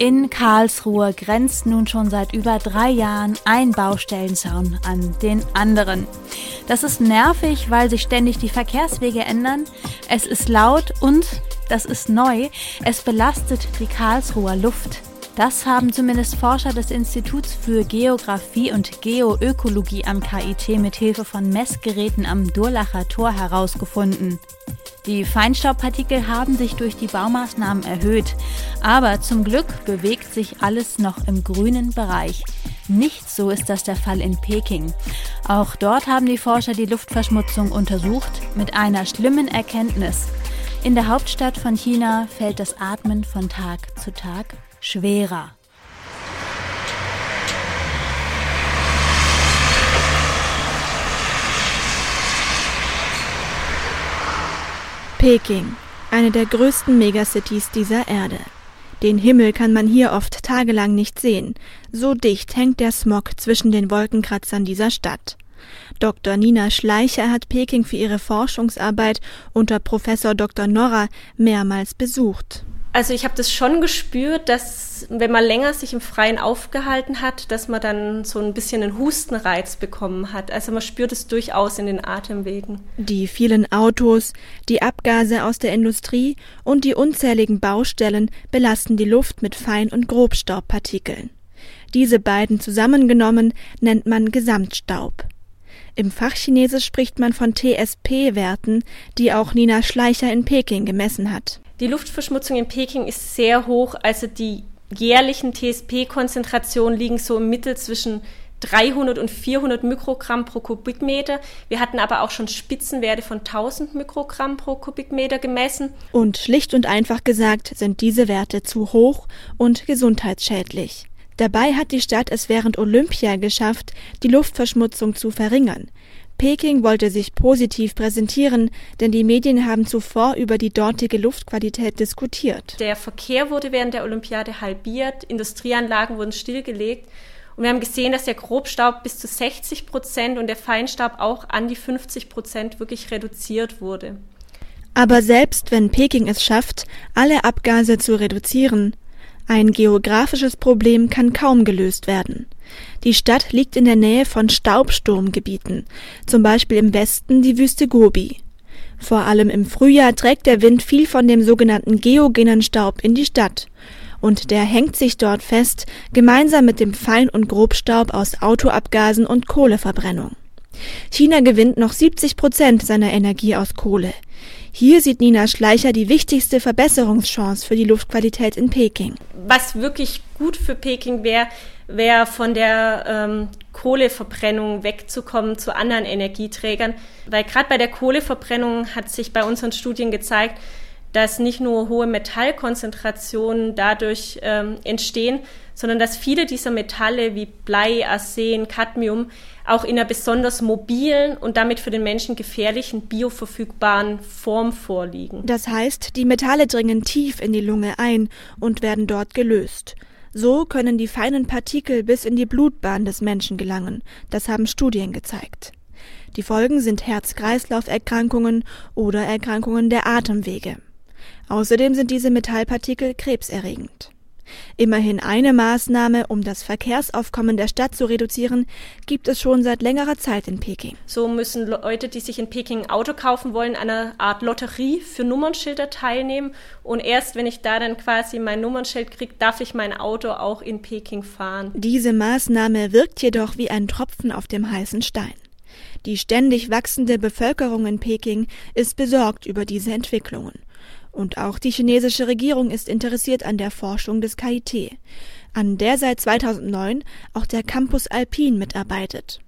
In Karlsruhe grenzt nun schon seit über drei Jahren ein Baustellenzaun an den anderen. Das ist nervig, weil sich ständig die Verkehrswege ändern. Es ist laut und, das ist neu, es belastet die Karlsruher Luft. Das haben zumindest Forscher des Instituts für Geographie und Geoökologie am KIT mit Hilfe von Messgeräten am Durlacher Tor herausgefunden. Die Feinstaubpartikel haben sich durch die Baumaßnahmen erhöht, aber zum Glück bewegt sich alles noch im grünen Bereich. Nicht so ist das der Fall in Peking. Auch dort haben die Forscher die Luftverschmutzung untersucht mit einer schlimmen Erkenntnis. In der Hauptstadt von China fällt das Atmen von Tag zu Tag schwerer. Peking, eine der größten Megacities dieser Erde. Den Himmel kann man hier oft tagelang nicht sehen, so dicht hängt der Smog zwischen den Wolkenkratzern dieser Stadt. Dr. Nina Schleicher hat Peking für ihre Forschungsarbeit unter Professor Dr. Norra mehrmals besucht. Also ich habe das schon gespürt, dass wenn man länger sich im Freien aufgehalten hat, dass man dann so ein bisschen einen Hustenreiz bekommen hat. Also man spürt es durchaus in den Atemwegen. Die vielen Autos, die Abgase aus der Industrie und die unzähligen Baustellen belasten die Luft mit Fein- und Grobstaubpartikeln. Diese beiden zusammengenommen nennt man Gesamtstaub. Im Fachchinesisch spricht man von TSP-Werten, die auch Nina Schleicher in Peking gemessen hat. Die Luftverschmutzung in Peking ist sehr hoch, also die jährlichen TSP-Konzentrationen liegen so im Mittel zwischen 300 und 400 Mikrogramm pro Kubikmeter. Wir hatten aber auch schon Spitzenwerte von 1000 Mikrogramm pro Kubikmeter gemessen. Und schlicht und einfach gesagt sind diese Werte zu hoch und gesundheitsschädlich. Dabei hat die Stadt es während Olympia geschafft, die Luftverschmutzung zu verringern. Peking wollte sich positiv präsentieren, denn die Medien haben zuvor über die dortige Luftqualität diskutiert. Der Verkehr wurde während der Olympiade halbiert, Industrieanlagen wurden stillgelegt und wir haben gesehen, dass der Grobstaub bis zu 60 Prozent und der Feinstaub auch an die 50 Prozent wirklich reduziert wurde. Aber selbst wenn Peking es schafft, alle Abgase zu reduzieren, ein geografisches Problem kann kaum gelöst werden. Die Stadt liegt in der Nähe von Staubsturmgebieten, zum Beispiel im Westen die Wüste Gobi. Vor allem im Frühjahr trägt der Wind viel von dem sogenannten geogenen Staub in die Stadt. Und der hängt sich dort fest, gemeinsam mit dem Fein- und Grobstaub aus Autoabgasen und Kohleverbrennung. China gewinnt noch 70 Prozent seiner Energie aus Kohle. Hier sieht Nina Schleicher die wichtigste Verbesserungschance für die Luftqualität in Peking. Was wirklich gut für Peking wäre, wäre von der ähm, Kohleverbrennung wegzukommen zu anderen Energieträgern. Weil gerade bei der Kohleverbrennung hat sich bei unseren Studien gezeigt, dass nicht nur hohe Metallkonzentrationen dadurch ähm, entstehen, sondern dass viele dieser Metalle wie Blei, Arsen, Cadmium auch in einer besonders mobilen und damit für den Menschen gefährlichen bioverfügbaren Form vorliegen. Das heißt, die Metalle dringen tief in die Lunge ein und werden dort gelöst. So können die feinen Partikel bis in die Blutbahn des Menschen gelangen. Das haben Studien gezeigt. Die Folgen sind Herz-Kreislauf-Erkrankungen oder Erkrankungen der Atemwege. Außerdem sind diese Metallpartikel krebserregend. Immerhin eine Maßnahme, um das Verkehrsaufkommen der Stadt zu reduzieren, gibt es schon seit längerer Zeit in Peking. So müssen Leute, die sich in Peking ein Auto kaufen wollen, eine Art Lotterie für Nummernschilder teilnehmen. Und erst wenn ich da dann quasi mein Nummernschild kriege, darf ich mein Auto auch in Peking fahren. Diese Maßnahme wirkt jedoch wie ein Tropfen auf dem heißen Stein. Die ständig wachsende Bevölkerung in Peking ist besorgt über diese Entwicklungen. Und auch die chinesische Regierung ist interessiert an der Forschung des KIT, an der seit 2009 auch der Campus Alpin mitarbeitet.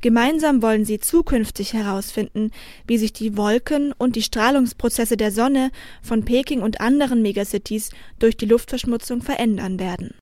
Gemeinsam wollen sie zukünftig herausfinden, wie sich die Wolken und die Strahlungsprozesse der Sonne von Peking und anderen Megacities durch die Luftverschmutzung verändern werden